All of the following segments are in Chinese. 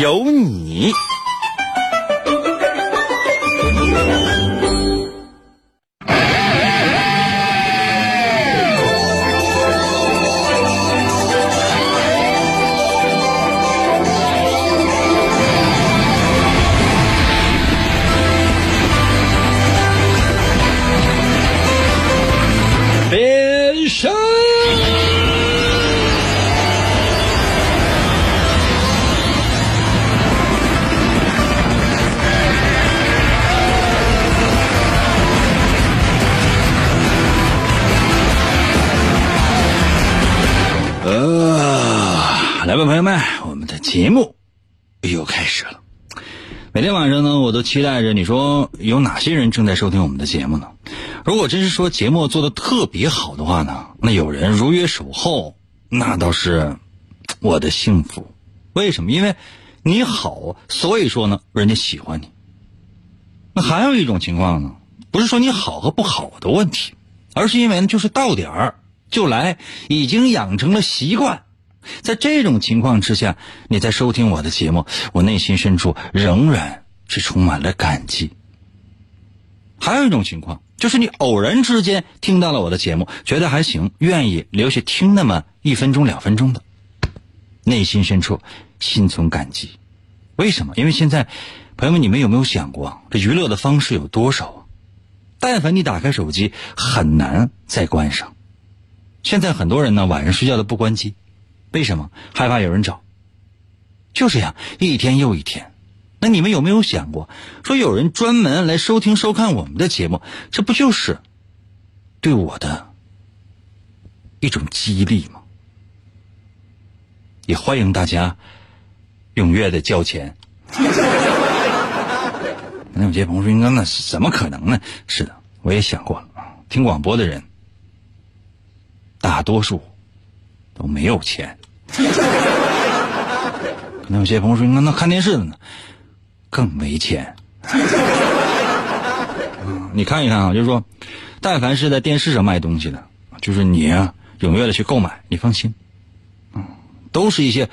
有你。朋友们，我们的节目又开始了。每天晚上呢，我都期待着你说有哪些人正在收听我们的节目呢？如果真是说节目做的特别好的话呢，那有人如约守候，那倒是我的幸福。为什么？因为你好，所以说呢，人家喜欢你。那还有一种情况呢，不是说你好和不好的问题，而是因为呢，就是到点儿就来，已经养成了习惯。在这种情况之下，你在收听我的节目，我内心深处仍然是充满了感激。还有一种情况，就是你偶然之间听到了我的节目，觉得还行，愿意留下听那么一分钟、两分钟的，内心深处心存感激。为什么？因为现在，朋友们，你们有没有想过，这娱乐的方式有多少？但凡你打开手机，很难再关上。现在很多人呢，晚上睡觉都不关机。为什么害怕有人找？就这样一天又一天。那你们有没有想过，说有人专门来收听收看我们的节目，这不就是对我的一种激励吗？也欢迎大家踊跃的交钱。那有些朋友说：“那那怎么可能呢？”是的，我也想过了。听广播的人，大多数都没有钱。可能有些朋友说：“那那看电视的呢，更没钱。”你看一看啊，就是说，但凡是在电视上卖东西的，就是你啊，踊跃的去购买，你放心，嗯，都是一些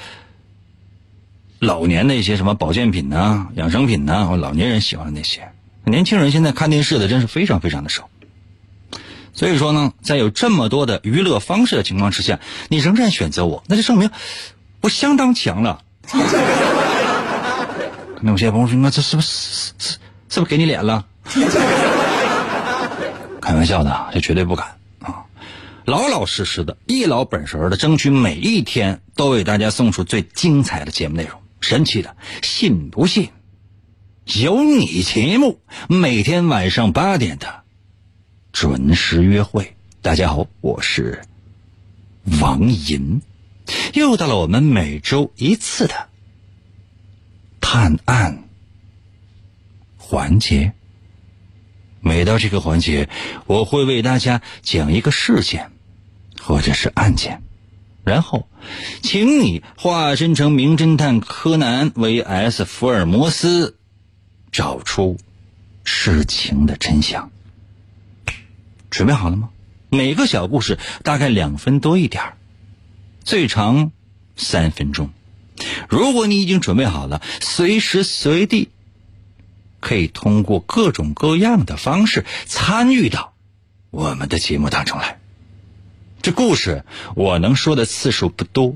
老年的一些什么保健品呐、养生品呐，或老年人喜欢的那些。年轻人现在看电视的真是非常非常的少。所以说呢，在有这么多的娱乐方式的情况之下，你仍然选择我，那就证明我相当强了。可能有些朋友说：“那这是不是是是不是给你脸了？” 开玩笑的，这绝对不敢啊！老老实实的，一老本神的，争取每一天都为大家送出最精彩的节目内容。神奇的，信不信？有你节目，每天晚上八点的。准时约会，大家好，我是王银，又到了我们每周一次的探案环节。每到这个环节，我会为大家讲一个事件或者是案件，然后请你化身成名侦探柯南 V.S. 福尔摩斯，找出事情的真相。准备好了吗？每个小故事大概两分多一点最长三分钟。如果你已经准备好了，随时随地可以通过各种各样的方式参与到我们的节目当中来。这故事我能说的次数不多，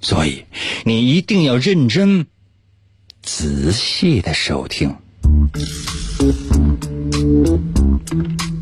所以你一定要认真、仔细的收听。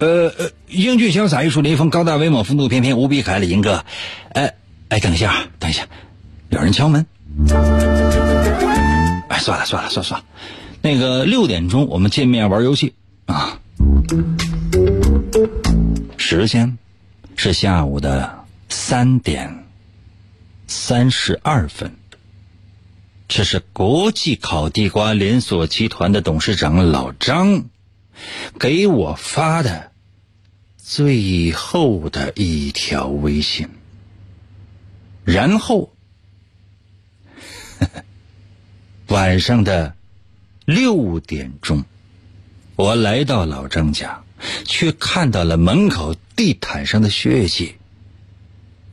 呃呃，英俊潇洒，玉树临风，高大威猛，风度翩翩，无比可爱的银哥。哎哎，等一下，等一下，有人敲门。哎，算了算了算了算了，那个六点钟我们见面玩游戏啊。时间是下午的三点三十二分。这是国际烤地瓜连锁集团的董事长老张给我发的最后的一条微信。然后，晚上的六点钟，我来到老张家。却看到了门口地毯上的血迹，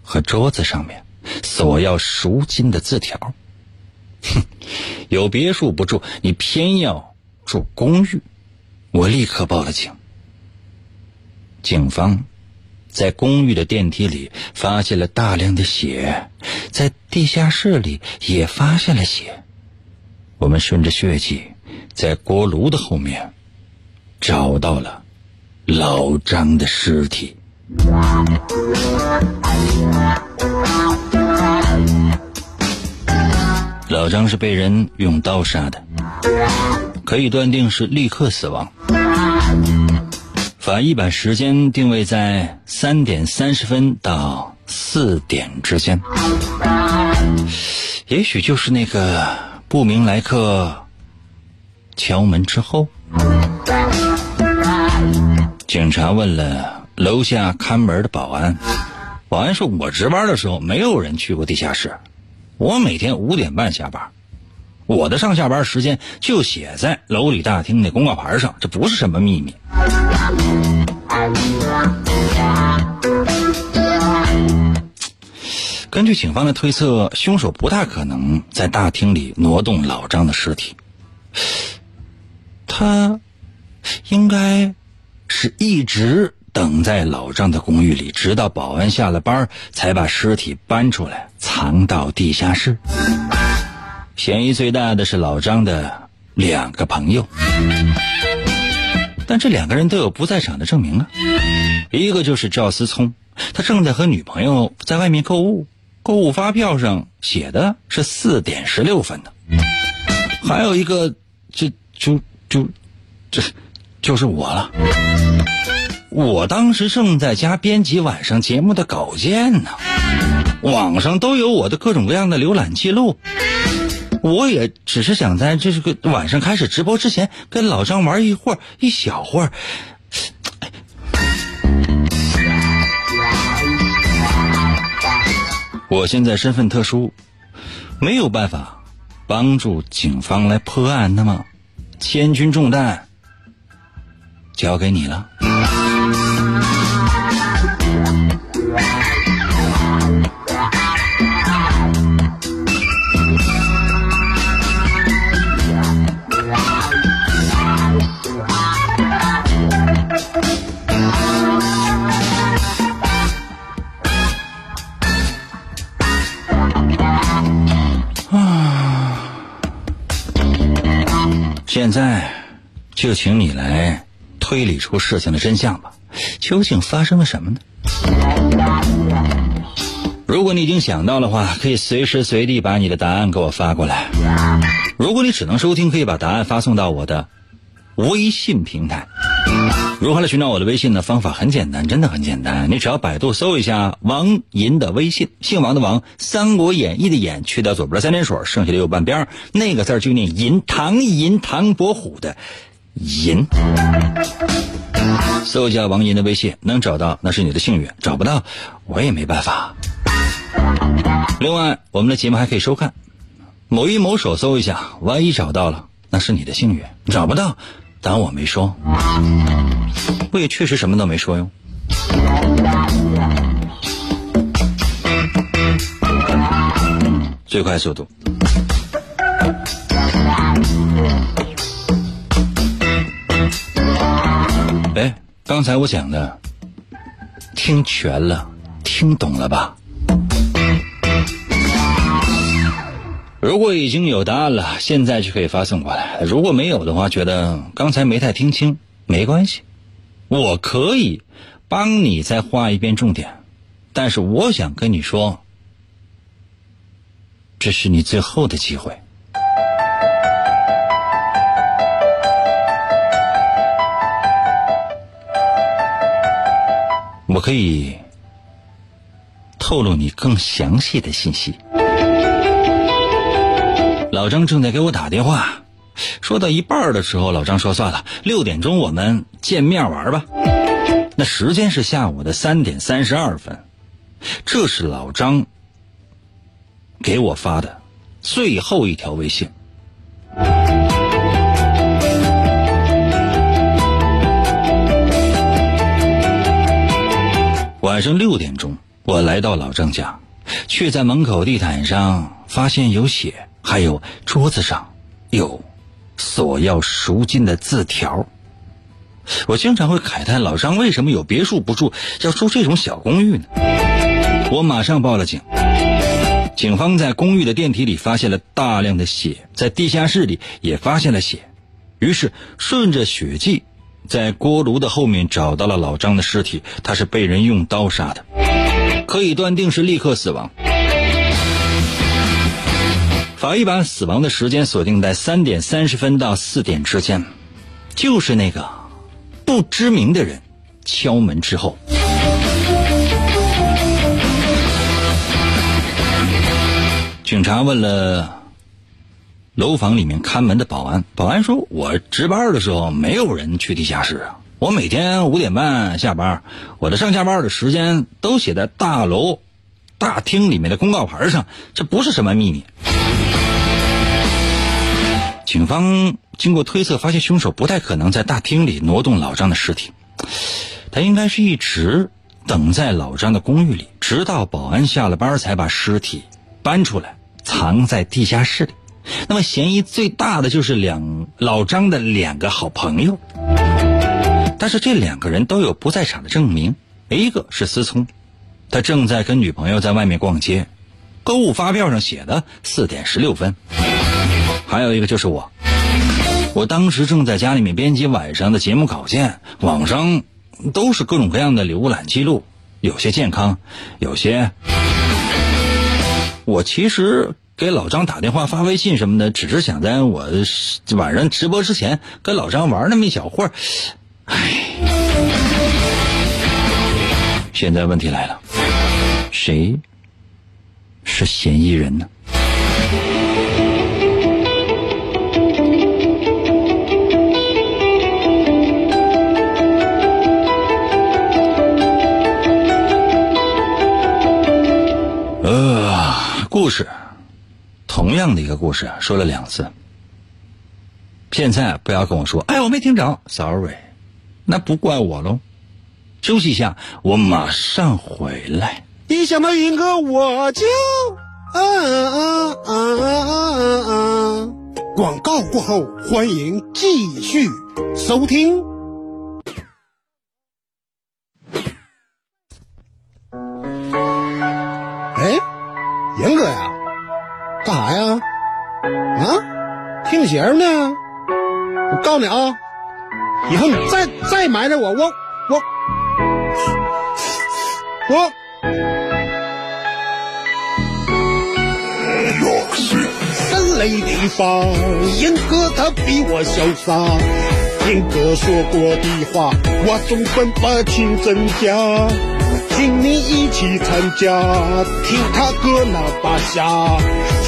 和桌子上面索要赎金的字条。哼，有别墅不住，你偏要住公寓，我立刻报了警。警方在公寓的电梯里发现了大量的血，在地下室里也发现了血。我们顺着血迹，在锅炉的后面找到了。老张的尸体。老张是被人用刀杀的，可以断定是立刻死亡。法医把时间定位在三点三十分到四点之间，也许就是那个不明来客敲门之后。警察问了楼下看门的保安，保安说：“我值班的时候没有人去过地下室，我每天五点半下班，我的上下班时间就写在楼里大厅的公告牌上，这不是什么秘密。”根据警方的推测，凶手不大可能在大厅里挪动老张的尸体，他应该。是一直等在老张的公寓里，直到保安下了班，才把尸体搬出来藏到地下室。嫌疑最大的是老张的两个朋友，但这两个人都有不在场的证明啊。一个就是赵思聪，他正在和女朋友在外面购物，购物发票上写的是四点十六分的。还有一个，就就就这。就是我了，我当时正在家编辑晚上节目的稿件呢，网上都有我的各种各样的浏览记录，我也只是想在这个晚上开始直播之前跟老张玩一会儿一小会儿。我现在身份特殊，没有办法帮助警方来破案，那么千钧重担。交给你了。现在就请你来。推理出事情的真相吧，究竟发生了什么呢？如果你已经想到的话，可以随时随地把你的答案给我发过来。如果你只能收听，可以把答案发送到我的微信平台。如何来寻找我的微信呢？方法很简单，真的很简单。你只要百度搜一下王银的微信，姓王的王，《三国演义》的演，去掉左边的三点水，剩下的右半边那个字就念银，唐银，唐伯虎的。银，搜一下王银的微信，能找到那是你的幸运，找不到我也没办法。另外，我们的节目还可以收看，某一某手搜一下，万一找到了那是你的幸运，找不到当我没说。我也确实什么都没说哟。最快速度。哎，刚才我讲的听全了，听懂了吧？如果已经有答案了，现在就可以发送过来。如果没有的话，觉得刚才没太听清，没关系，我可以帮你再画一遍重点。但是我想跟你说，这是你最后的机会。我可以透露你更详细的信息。老张正在给我打电话，说到一半的时候，老张说：“算了，六点钟我们见面玩吧。”那时间是下午的三点三十二分，这是老张给我发的最后一条微信。晚上六点钟，我来到老张家，却在门口地毯上发现有血，还有桌子上有索要赎金的字条。我经常会慨叹老张为什么有别墅不住，要住这种小公寓呢？我马上报了警。警方在公寓的电梯里发现了大量的血，在地下室里也发现了血，于是顺着血迹。在锅炉的后面找到了老张的尸体，他是被人用刀杀的，可以断定是立刻死亡。法医把死亡的时间锁定在三点三十分到四点之间，就是那个不知名的人敲门之后。警察问了。楼房里面看门的保安，保安说：“我值班的时候没有人去地下室啊，我每天五点半下班，我的上下班的时间都写在大楼大厅里面的公告牌上，这不是什么秘密。”警方经过推测，发现凶手不太可能在大厅里挪动老张的尸体，他应该是一直等在老张的公寓里，直到保安下了班才把尸体搬出来，藏在地下室里。那么嫌疑最大的就是两老张的两个好朋友，但是这两个人都有不在场的证明。一个是思聪，他正在跟女朋友在外面逛街，购物发票上写的四点十六分。还有一个就是我，我当时正在家里面编辑晚上的节目稿件，网上都是各种各样的浏览记录，有些健康，有些我其实。给老张打电话、发微信什么的，只是想在我晚上直播之前跟老张玩那么一小会儿。唉，现在问题来了，谁是嫌疑人呢？呃，故事。同样的一个故事说了两次，现在不要跟我说，哎，我没听着，sorry，那不怪我喽。休息一下，我马上回来。一想到云哥，我就啊啊啊啊啊！广告过后，欢迎继续收听。严哥呀！干啥呀？啊，听弦呢？我告诉你啊，以后你再再埋汰我，我我我。神雷地方，严哥他比我潇洒。严哥说过的话，我总分不清真假。请你一起参加，听他哥那把下。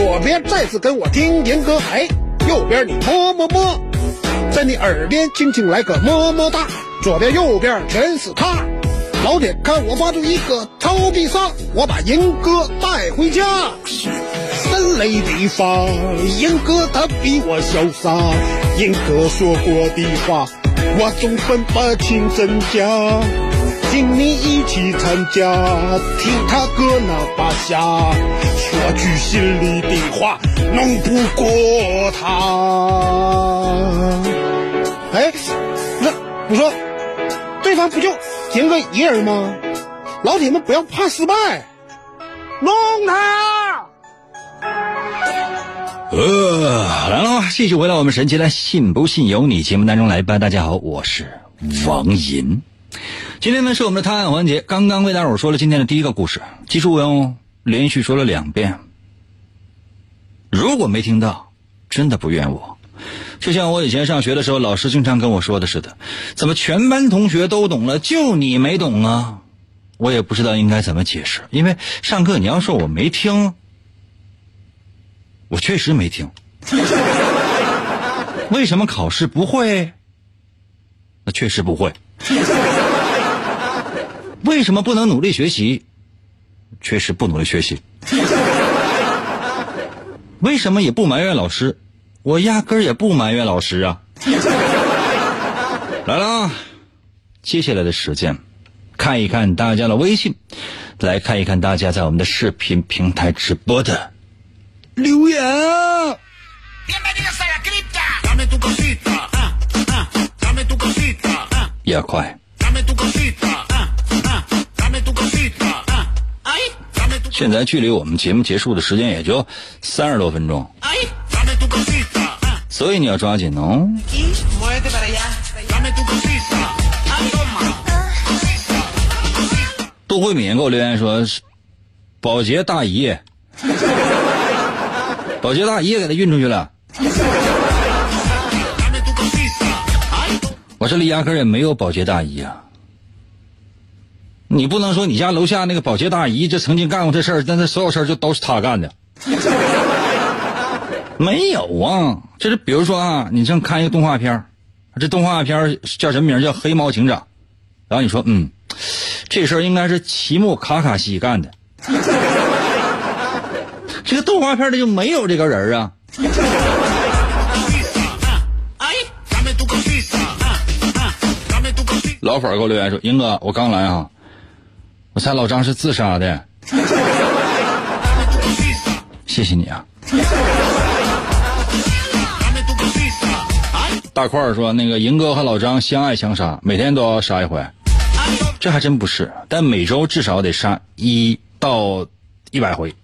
左边再次跟我听严歌，哎，右边你么么么，在你耳边轻轻来个么么哒。左边右边全是他，老铁，看我发出一个超必杀，我把银哥带回家。森雷地方，银哥他比我潇洒。银哥说过的话，我总分不清真假。请你一起参加，听他哥那把下，说句心里的话，弄不过他。哎，那我说，对方不就赢个一人吗？老铁们不要怕失败，弄他！呃，来了，继续回到我们神奇的“信不信由你”节目当中来吧。大家好，我是王银。今天呢是我们的探案环节，刚刚为大伙说了今天的第一个故事，记住哟，连续说了两遍。如果没听到，真的不怨我。就像我以前上学的时候，老师经常跟我说的似的，怎么全班同学都懂了，就你没懂啊？我也不知道应该怎么解释，因为上课你要说我没听，我确实没听。为什么考试不会？那确实不会。为什么不能努力学习？确实不努力学习。为什么也不埋怨老师？我压根儿也不埋怨老师啊。来了，接下来的时间，看一看大家的微信，来看一看大家在我们的视频平台直播的留言啊。也快。现在距离我们节目结束的时间也就三十多分钟，所以你要抓紧哦。杜慧敏给我留言说：“保洁大姨，保洁大姨给他运出去了。”我这里压根也没有保洁大姨啊。你不能说你家楼下那个保洁大姨这曾经干过这事儿，但是所有事儿就都是她干的，没有啊。这是比如说啊，你正看一个动画片这动画片叫什么名？叫《黑猫警长》，然后你说嗯，这事儿应该是奇木卡卡西干的，这个动画片里就没有这个人啊。老粉给我留言说：“英哥，我刚来啊。”我猜老张是自杀的，谢谢你啊！大块儿说那个银哥和老张相爱相杀，每天都要杀一回，这还真不是，但每周至少得杀一到一百回。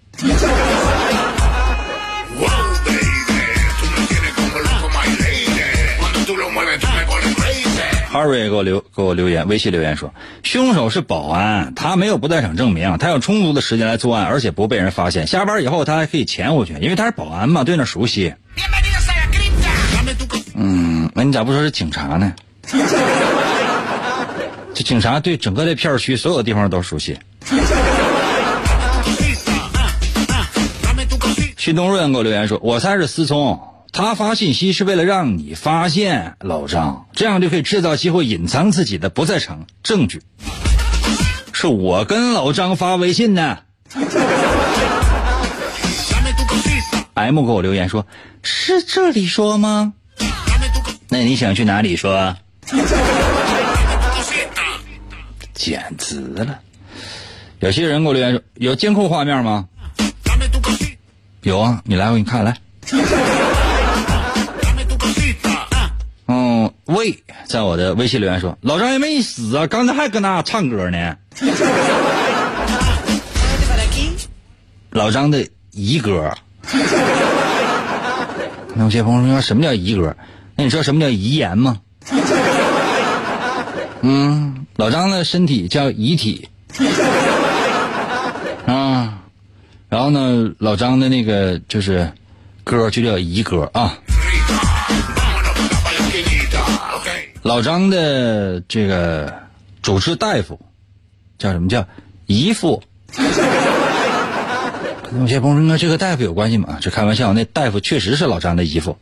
哈瑞给我留给我留言，微信留言说，凶手是保安，他没有不在场证明，他有充足的时间来作案，而且不被人发现。下班以后他还可以潜回去，因为他是保安嘛，对那熟悉。嗯，那你咋不说是警察呢？这警察对整个这片区所有地方都熟悉。徐东润给我留言说，我猜是思聪。他发信息是为了让你发现老张，这样就可以制造机会隐藏自己的不在场证据。是我跟老张发微信呢。M 给我留言说：“是这里说吗？那你想去哪里说？”简直了！有些人给我留言说：“有监控画面吗？”有啊，你来，我给你看来。喂，在我的微信留言说，老张也没死啊，刚才还搁那唱歌呢。老张的姨哥。那有些朋友说什么叫姨哥？那你知道什么叫遗言吗？嗯，老张的身体叫遗体。啊，然后呢，老张的那个就是歌就叫遗歌啊。老张的这个主治大夫叫什么叫姨父？有些朋友说这个大夫有关系吗？这开玩笑，那大夫确实是老张的姨父。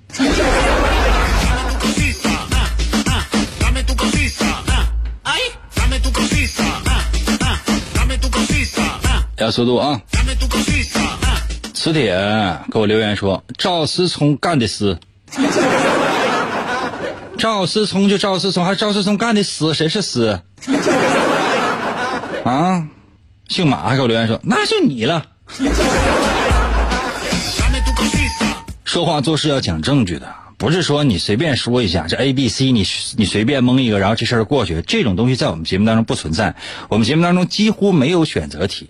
加速度啊！磁铁给我留言说：“赵思聪干的事。”赵思聪就赵思聪，还赵思聪干的死，谁是死？啊，姓马还给我留言说：“那就你了。”说话做事要讲证据的，不是说你随便说一下这 A B C，你你随便蒙一个，然后这事儿过去。这种东西在我们节目当中不存在，我们节目当中几乎没有选择题。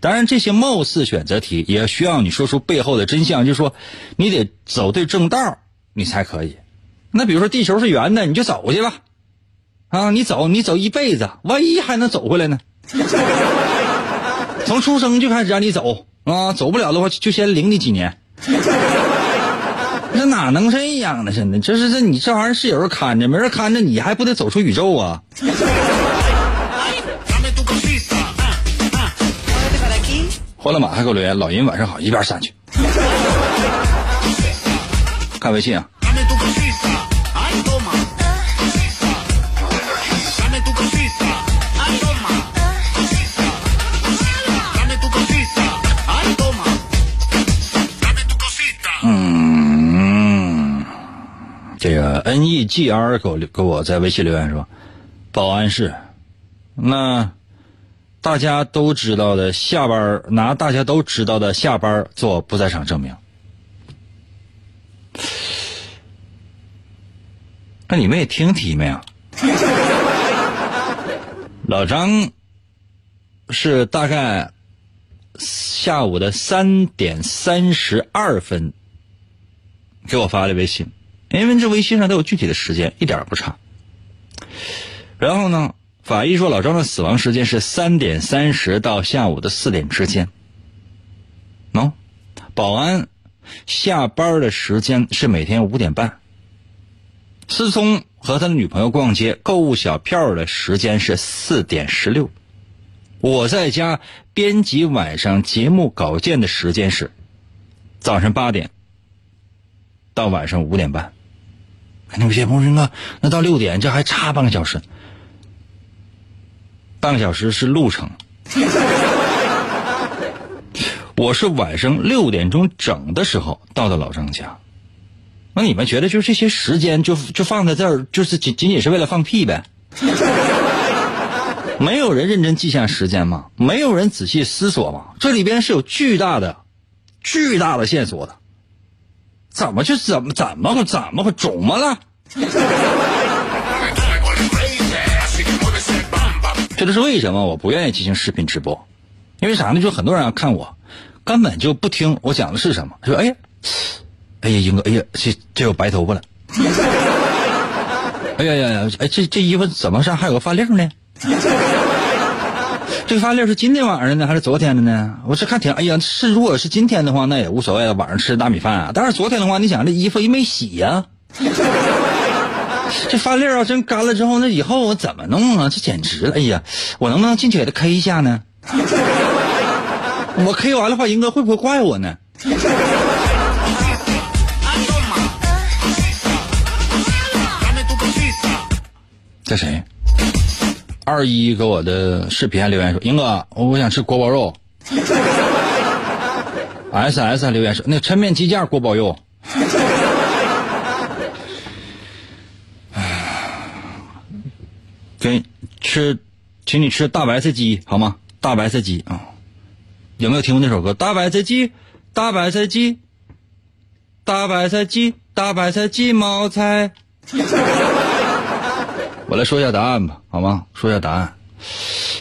当然，这些貌似选择题也需要你说出背后的真相，就是说你得走对正道，你才可以。那比如说地球是圆的，你就走去吧，啊，你走你走一辈子，万一还能走回来呢？从出生就开始让你走啊，走不了的话就先领你几年。这哪能这样呢？真的，这是这你这玩意儿是有人看着，没人看着你还不得走出宇宙啊？欢乐马还给我留言，老银晚上好，一边散去。看微信啊。N E G R 给我给我在微信留言说，保安室，那大家都知道的下班拿大家都知道的下班做不在场证明。那你们也听题没有？老张是大概下午的三点三十二分给我发的微信，因为这微信上都有具体的时间，一点不差。然后呢，法医说老张的死亡时间是三点三十到下午的四点之间。喏，保安下班的时间是每天五点半。思聪和他的女朋友逛街购物小票的时间是四点十六，我在家编辑晚上节目稿件的时间是早上八点到晚上五点半。那有些朋友说，那到六点这还差半个小时，半个小时是路程。我是晚上六点钟整的时候到的老张家。那你们觉得就这些时间就就放在这儿，就是仅仅仅是为了放屁呗？没有人认真记下时间吗？没有人仔细思索吗？这里边是有巨大的、巨大的线索的。怎么就怎么怎么怎么会肿么了？这都是为什么我不愿意进行视频直播？因为啥呢？就很多人要看我，根本就不听我讲的是什么。说哎呀。哎呀，英哥，哎呀，这这有白头发了。哎呀呀呀，哎，这这衣服怎么上还有个发令呢？这个发令是今天晚上的呢，还是昨天的呢？我是看挺，哎呀，是如果是今天的话，那也无所谓了，晚上吃大米饭啊。但是昨天的话，你想这衣服也没洗呀，这发令要真干了之后，那以后我怎么弄啊？这简直了！哎呀，我能不能进去给他 K 一下呢？我 K 完的话，英哥会不会怪我呢？这谁？二一给我的视频还留言说：“英哥，我想吃锅包肉。”S S 还留言说：“那抻面鸡架锅包肉。”给吃，请你吃大白菜鸡好吗？大白菜鸡啊，有没有听过那首歌？大白菜鸡，大白菜鸡，大白菜鸡，大白菜鸡毛菜。来说一下答案吧，好吗？说一下答案，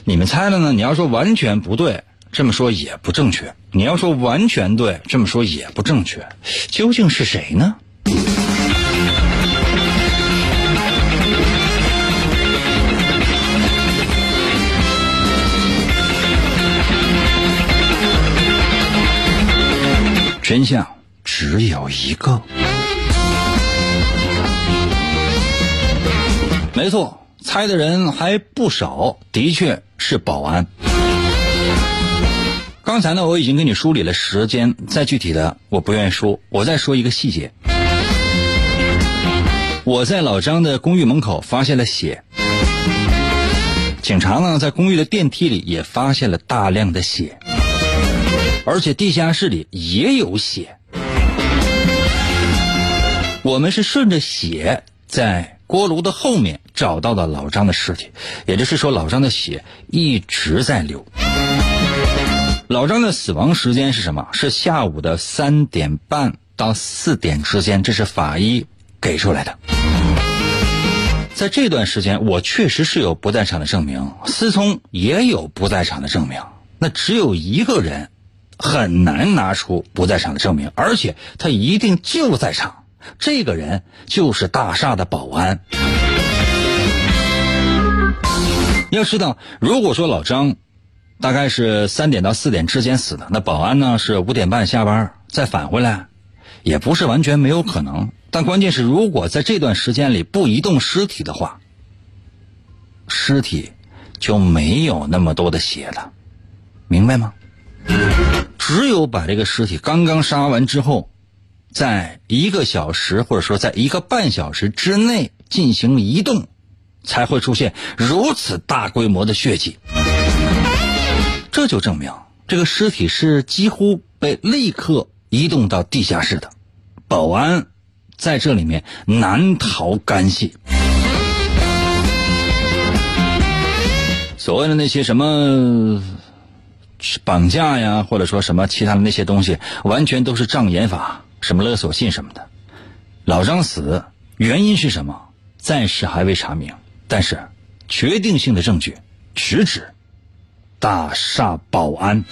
你们猜了呢？你要说完全不对，这么说也不正确；你要说完全对，这么说也不正确。究竟是谁呢？真相只有一个。没错，猜的人还不少，的确是保安。刚才呢，我已经给你梳理了时间，再具体的我不愿意说。我再说一个细节，我在老张的公寓门口发现了血，警察呢在公寓的电梯里也发现了大量的血。而且地下室里也有血。我们是顺着血在锅炉的后面找到了老张的尸体，也就是说，老张的血一直在流。老张的死亡时间是什么？是下午的三点半到四点之间，这是法医给出来的。在这段时间，我确实是有不在场的证明，思聪也有不在场的证明。那只有一个人很难拿出不在场的证明，而且他一定就在场。这个人就是大厦的保安。要知道，如果说老张大概是三点到四点之间死的，那保安呢是五点半下班再返回来，也不是完全没有可能。但关键是，如果在这段时间里不移动尸体的话，尸体就没有那么多的血了，明白吗？只有把这个尸体刚刚杀完之后。在一个小时或者说在一个半小时之内进行移动，才会出现如此大规模的血迹。这就证明这个尸体是几乎被立刻移动到地下室的，保安在这里面难逃干系。所谓的那些什么绑架呀，或者说什么其他的那些东西，完全都是障眼法。什么勒索信什么的，老张死原因是什么？暂时还未查明。但是，决定性的证据直指大厦保安。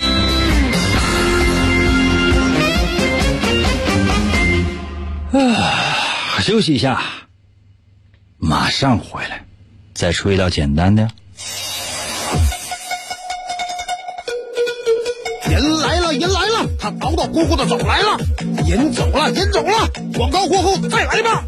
啊，休息一下，马上回来，再出一道简单的。他叨叨咕咕的走来了。人走了，人走了，广告过后再来吧。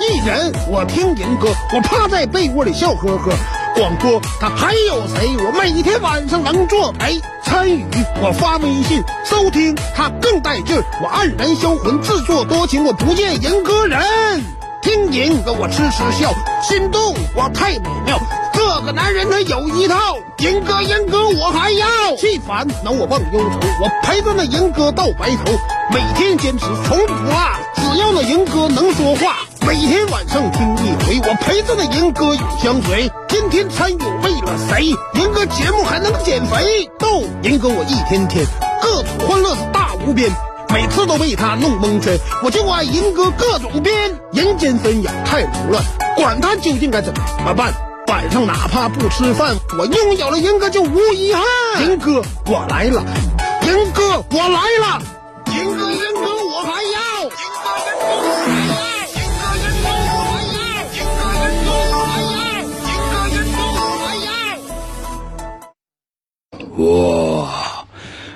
一人，我听人歌，我趴在被窝里笑呵呵。广播，他还有谁？我每天晚上能作陪参与，我发微信收听，他更带劲儿。我黯然销魂，自作多情，我不见人歌人。听人歌我痴痴笑，心动我太美妙。这个男人他有一套，人歌人歌我还要。气烦恼我忘忧愁，我陪着那人歌到白头。每天坚持从不落，只要那人歌能说话。每天晚上听一回，我陪着那人歌永相随。天天参与为了谁？人歌节目还能减肥？逗人歌我一天天，各种欢乐是大无边。每次都被他弄蒙圈，我就爱银哥各种编。人间纷扰太无乱，管他究竟该怎么办。晚上哪怕不吃饭，我拥有了银哥就无遗憾。银哥我来了，银哥我来了，哇！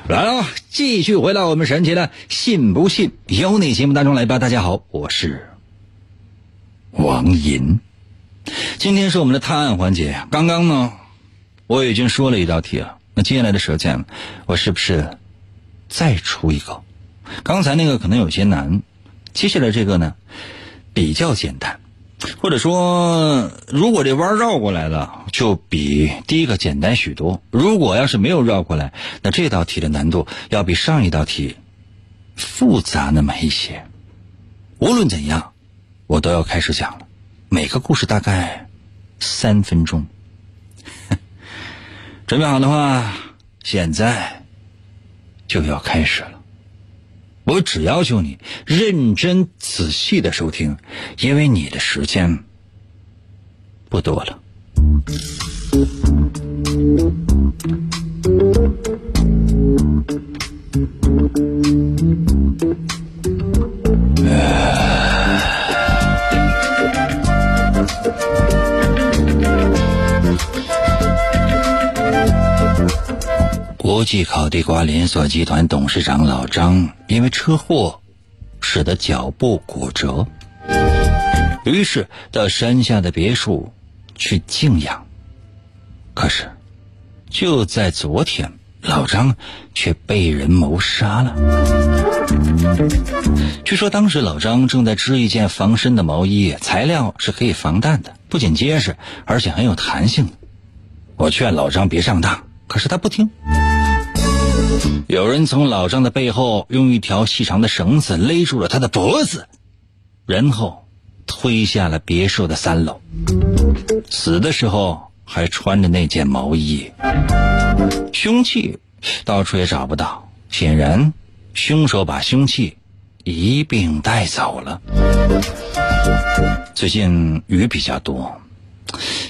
来了，继续回到我们神奇的“信不信由你”节目当中来吧。大家好，我是王银。今天是我们的探案环节。刚刚呢，我已经说了一道题了。那接下来的时间，我是不是再出一个？刚才那个可能有些难，接下来这个呢比较简单。或者说，如果这弯绕过来了，就比第一个简单许多。如果要是没有绕过来，那这道题的难度要比上一道题复杂那么一些。无论怎样，我都要开始讲了。每个故事大概三分钟。准备好的话，现在就要开始了。我只要求你认真仔细的收听，因为你的时间不多了。国际烤地瓜连锁集团董事长老张因为车祸，使得脚部骨折，于是到山下的别墅去静养。可是，就在昨天，老张却被人谋杀了。据说当时老张正在织一件防身的毛衣，材料是可以防弹的，不仅结实，而且很有弹性。我劝老张别上当，可是他不听。有人从老张的背后用一条细长的绳子勒住了他的脖子，然后推下了别墅的三楼。死的时候还穿着那件毛衣，凶器到处也找不到，显然凶手把凶器一并带走了。最近雨比较多，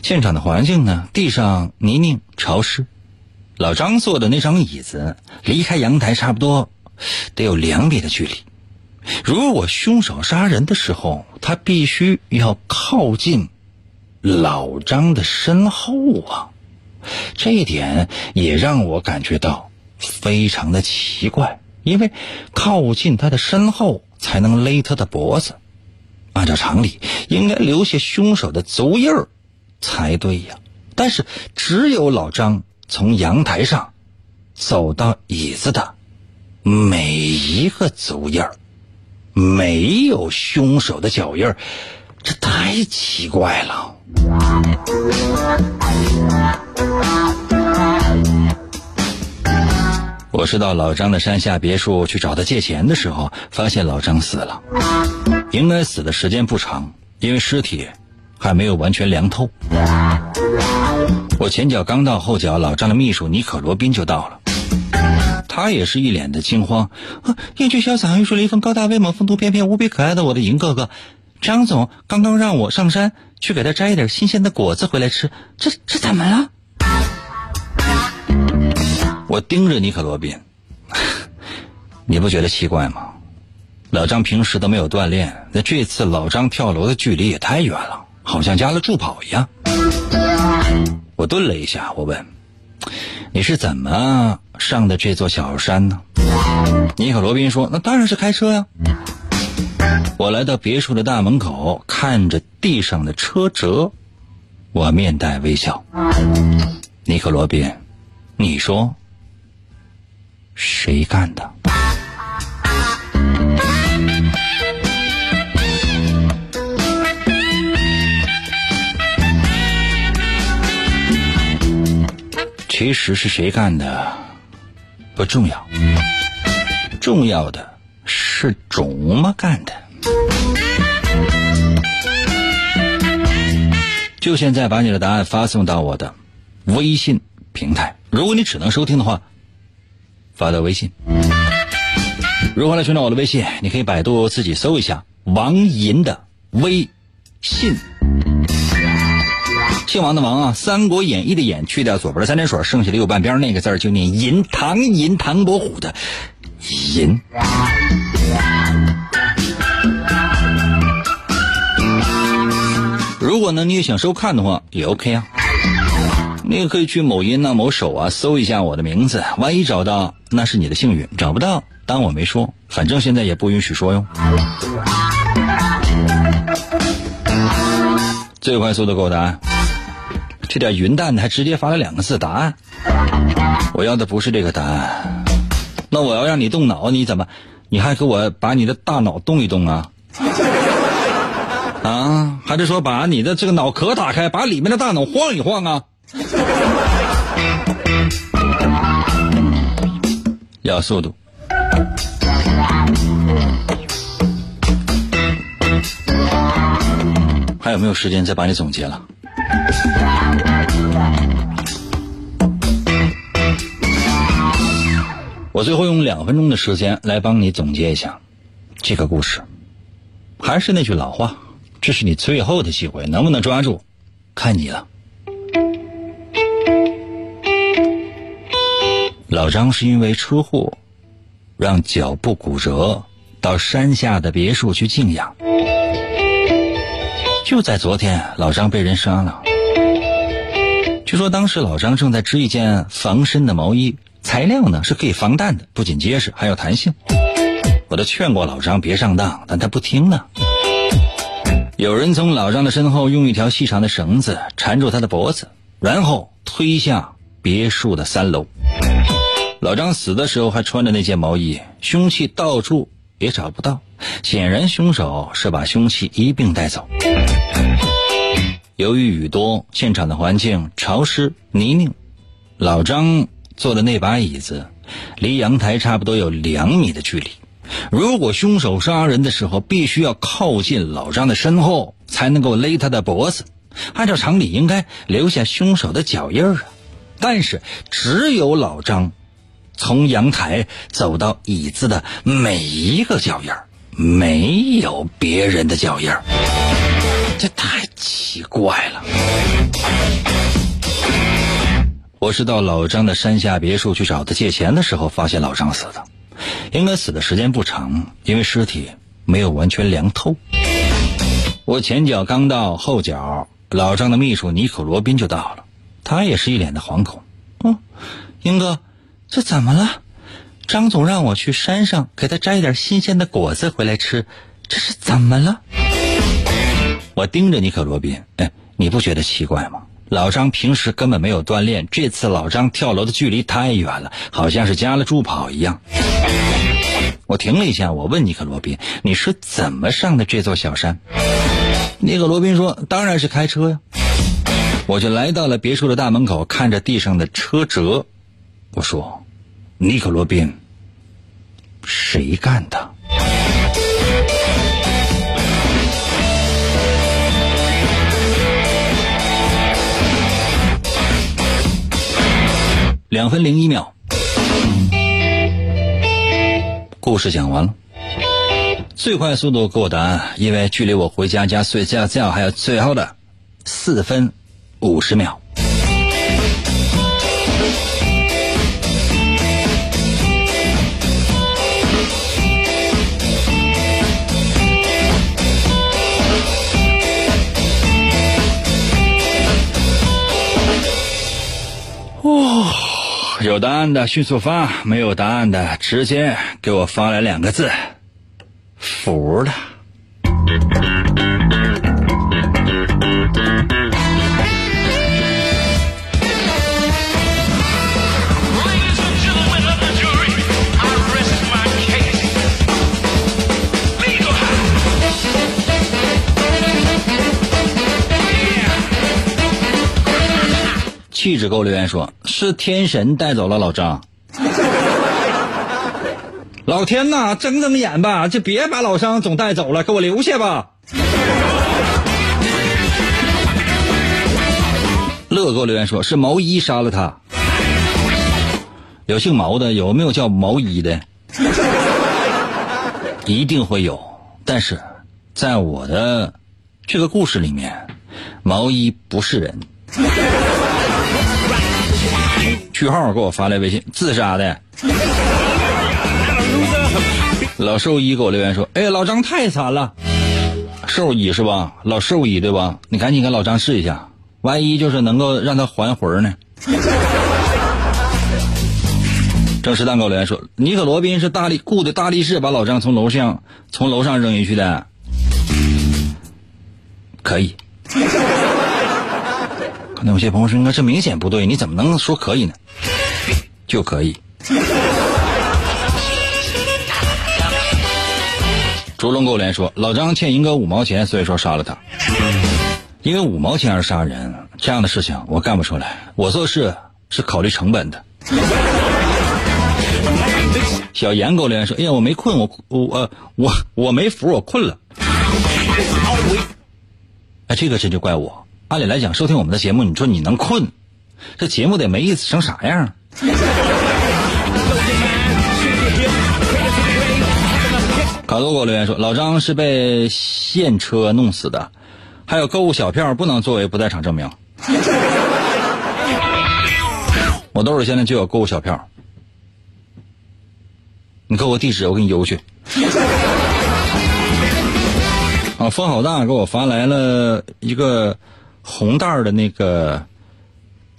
现场的环境呢，地上泥泞潮湿。老张坐的那张椅子离开阳台差不多得有两米的距离。如果凶手杀人的时候，他必须要靠近老张的身后啊，这一点也让我感觉到非常的奇怪。因为靠近他的身后才能勒他的脖子，按照常理应该留下凶手的足印儿才对呀。但是只有老张。从阳台上走到椅子的每一个足印儿，没有凶手的脚印儿，这太奇怪了。我是到老张的山下别墅去找他借钱的时候，发现老张死了，应该死的时间不长，因为尸体还没有完全凉透。我前脚刚到，后脚老张的秘书尼可罗宾就到了。他也是一脸的惊慌，英俊潇洒，又是了一份高大威猛、风度翩翩、无比可爱的我的银哥哥。张总刚刚让我上山去给他摘一点新鲜的果子回来吃，这这怎么了？我盯着尼可罗宾，你不觉得奇怪吗？老张平时都没有锻炼，那这次老张跳楼的距离也太远了，好像加了助跑一样。我顿了一下，我问：“你是怎么上的这座小山呢？”尼克罗宾说：“那当然是开车呀。”我来到别墅的大门口，看着地上的车辙，我面带微笑。尼克罗宾，你说谁干的？其实是谁干的不重要，重要的是怎么干的。就现在把你的答案发送到我的微信平台。如果你只能收听的话，发到微信。如何来寻找我的微信？你可以百度自己搜一下王银的微信。姓王的王啊，《三国演义》的演去掉左边的三点水，剩下的右半边那个字就念银，唐银，唐伯虎的银。如果呢你也想收看的话，也 OK 啊。你也可以去某音啊、某手啊搜一下我的名字，万一找到那是你的幸运，找不到当我没说，反正现在也不允许说哟。最快速度给我答案。这点云淡的还直接发了两个字答案，我要的不是这个答案，那我要让你动脑，你怎么，你还给我把你的大脑动一动啊？啊，还是说把你的这个脑壳打开，把里面的大脑晃一晃啊？要速度，还有没有时间再帮你总结了？我最后用两分钟的时间来帮你总结一下这个故事。还是那句老话，这是你最后的机会，能不能抓住，看你了。老张是因为车祸让脚部骨折，到山下的别墅去静养。就在昨天，老张被人杀了。据说当时老张正在织一件防身的毛衣。材料呢是可以防弹的，不仅结实，还有弹性。我都劝过老张别上当，但他不听呢。有人从老张的身后用一条细长的绳子缠住他的脖子，然后推下别墅的三楼。老张死的时候还穿着那件毛衣，凶器到处也找不到，显然凶手是把凶器一并带走。由于雨多，现场的环境潮湿泥泞，老张坐的那把椅子离阳台差不多有两米的距离。如果凶手杀人的时候必须要靠近老张的身后，才能够勒他的脖子，按照常理应该留下凶手的脚印儿啊。但是只有老张从阳台走到椅子的每一个脚印儿，没有别人的脚印儿，这太奇怪了。我是到老张的山下别墅去找他借钱的时候，发现老张死的。应该死的时间不长，因为尸体没有完全凉透。我前脚刚到，后脚老张的秘书尼可罗宾就到了，他也是一脸的惶恐。哦，英哥，这怎么了？张总让我去山上给他摘点新鲜的果子回来吃，这是怎么了？我盯着尼可罗宾，哎，你不觉得奇怪吗？老张平时根本没有锻炼，这次老张跳楼的距离太远了，好像是加了助跑一样。我停了一下，我问尼克罗宾：“你是怎么上的这座小山？”尼克罗宾说：“当然是开车呀。”我就来到了别墅的大门口，看着地上的车辙，我说：“尼克罗宾，谁干的？”两分零一秒，故事讲完了。最快速度给我答案，因为距离我回家家睡觉觉还有最后的四分五十秒。哇！有答案的迅速发，没有答案的直接给我发来两个字：服了。气质沟留言说：“是天神带走了老张。”老天呐，睁睁眼吧，就别把老张总带走了，给我留下吧。乐给我留言说：“是毛衣杀了他。”有姓毛的，有没有叫毛衣的？一定会有，但是在我的这个故事里面，毛衣不是人。句号给我发来微信，自杀的。老兽医给我留言说：“哎，老张太惨了，兽医是吧？老兽医对吧？你赶紧给老张试一下，万一就是能够让他还魂呢。”正式蛋给我留言说：“尼可罗宾是大力雇的大力士把老张从楼上从楼上扔下去的，可以。”可能有些朋友说：“那这明显不对，你怎么能说可以呢？就可以。”竹龙狗连说：“老张欠银哥五毛钱，所以说杀了他。因为五毛钱而杀人，这样的事情我干不出来。我做事是考虑成本的。”小严狗连说：“哎呀，我没困，我我我我没福，我困了。”哎，这个真就怪我。按理来讲，收听我们的节目，你说你能困，这节目得没意思成啥样？卡多给我留言说，老张是被现车弄死的，还有购物小票不能作为不在场证明。我兜里现在就有购物小票，你给我地址，我给你邮去。啊，风好大，给我发来了一个。红袋儿的那个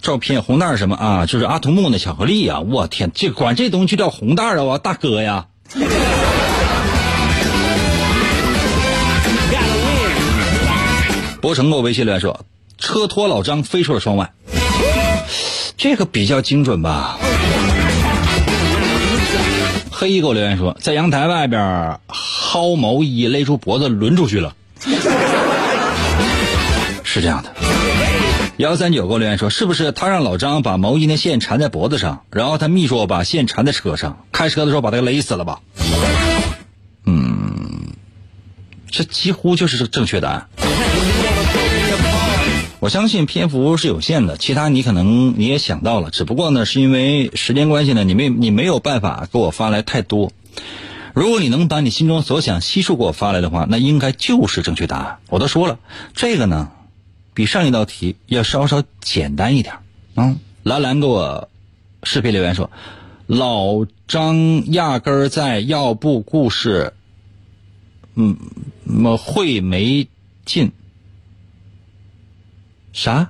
照片，红袋儿什么啊？就是阿童木那巧克力呀！我天，这管这东西就叫红袋儿啊！大哥呀！博成给我微信留言说，车托老张飞出了窗外，这个比较精准吧？黑衣给我留言说，在阳台外边薅毛衣勒出脖子抡出去了，是这样的。幺三九给我留言说，是不是他让老张把毛衣的线缠在脖子上，然后他秘书把线缠在车上，开车的时候把他勒死了吧？嗯，这几乎就是正确答案。我相信篇幅是有限的，其他你可能你也想到了，只不过呢，是因为时间关系呢，你没你没有办法给我发来太多。如果你能把你心中所想悉数给我发来的话，那应该就是正确答案。我都说了，这个呢，比上一道题要稍稍简单一点。嗯，兰兰给我视频留言说，老张压根儿在要不故事，嗯，么会没劲。啥？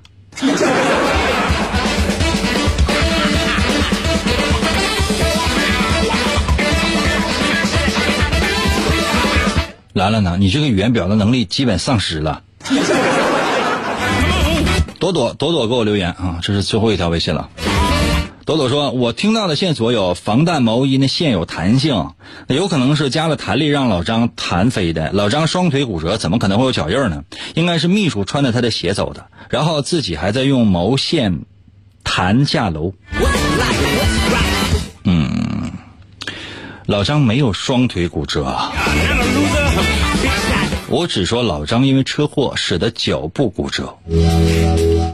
兰兰呢，你这个语言表达能力基本丧失了。朵朵朵朵给我留言啊，这是最后一条微信了。朵朵说：“我听到的线索有防弹毛衣那线有弹性，那有可能是加了弹力让老张弹飞的。老张双腿骨折，怎么可能会有脚印呢？应该是秘书穿着他的鞋走的，然后自己还在用毛线弹下楼。嗯，老张没有双腿骨折，我只说老张因为车祸使得脚部骨折。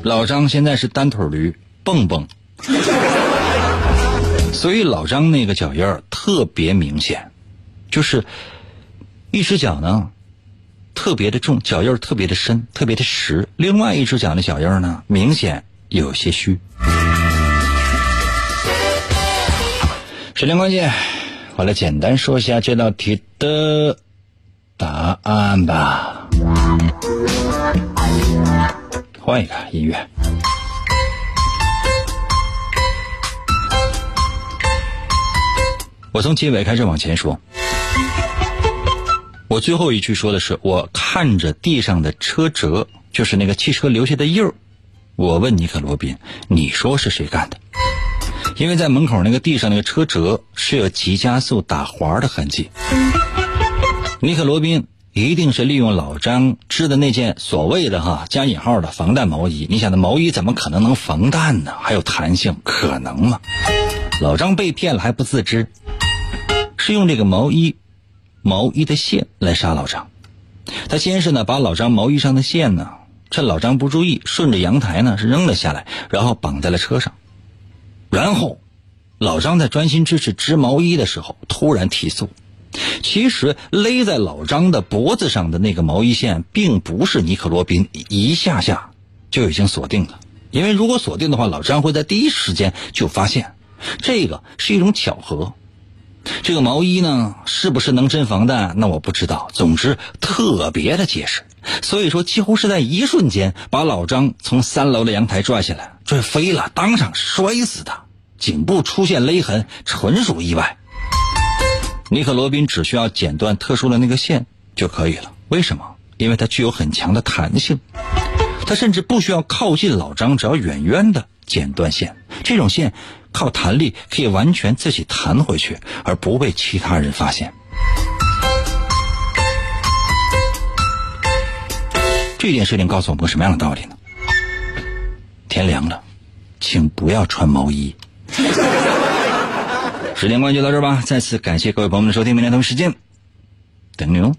老张现在是单腿驴，蹦蹦。”所以老张那个脚印儿特别明显，就是一只脚呢特别的重，脚印儿特别的深，特别的实；另外一只脚的脚印儿呢明显有些虚。时间关系，我来简单说一下这道题的答案吧。换一个音乐。我从结尾开始往前说，我最后一句说的是，我看着地上的车辙，就是那个汽车留下的印儿。我问尼克罗宾，你说是谁干的？因为在门口那个地上那个车辙是有急加速打滑的痕迹。尼克罗宾一定是利用老张织的那件所谓的哈加引号的防弹毛衣。你想，那毛衣怎么可能能防弹呢？还有弹性，可能吗？老张被骗了还不自知。是用这个毛衣，毛衣的线来杀老张。他先是呢把老张毛衣上的线呢，趁老张不注意，顺着阳台呢是扔了下来，然后绑在了车上。然后，老张在专心致志织毛衣的时候，突然提速。其实勒在老张的脖子上的那个毛衣线，并不是尼克罗宾一下下就已经锁定了。因为如果锁定的话，老张会在第一时间就发现。这个是一种巧合。这个毛衣呢，是不是能真防弹？那我不知道。总之特别的结实，所以说几乎是在一瞬间把老张从三楼的阳台拽下来，拽飞了，当场摔死的。颈部出现勒痕，纯属意外。尼克罗宾只需要剪断特殊的那个线就可以了。为什么？因为它具有很强的弹性，它甚至不需要靠近老张，只要远远的剪断线，这种线。靠弹力可以完全自己弹回去，而不被其他人发现。这件事情告诉我们什么样的道理呢？天凉了，请不要穿毛衣。时间关系就到这儿吧，再次感谢各位朋友们的收听，明天同一时间等你哦。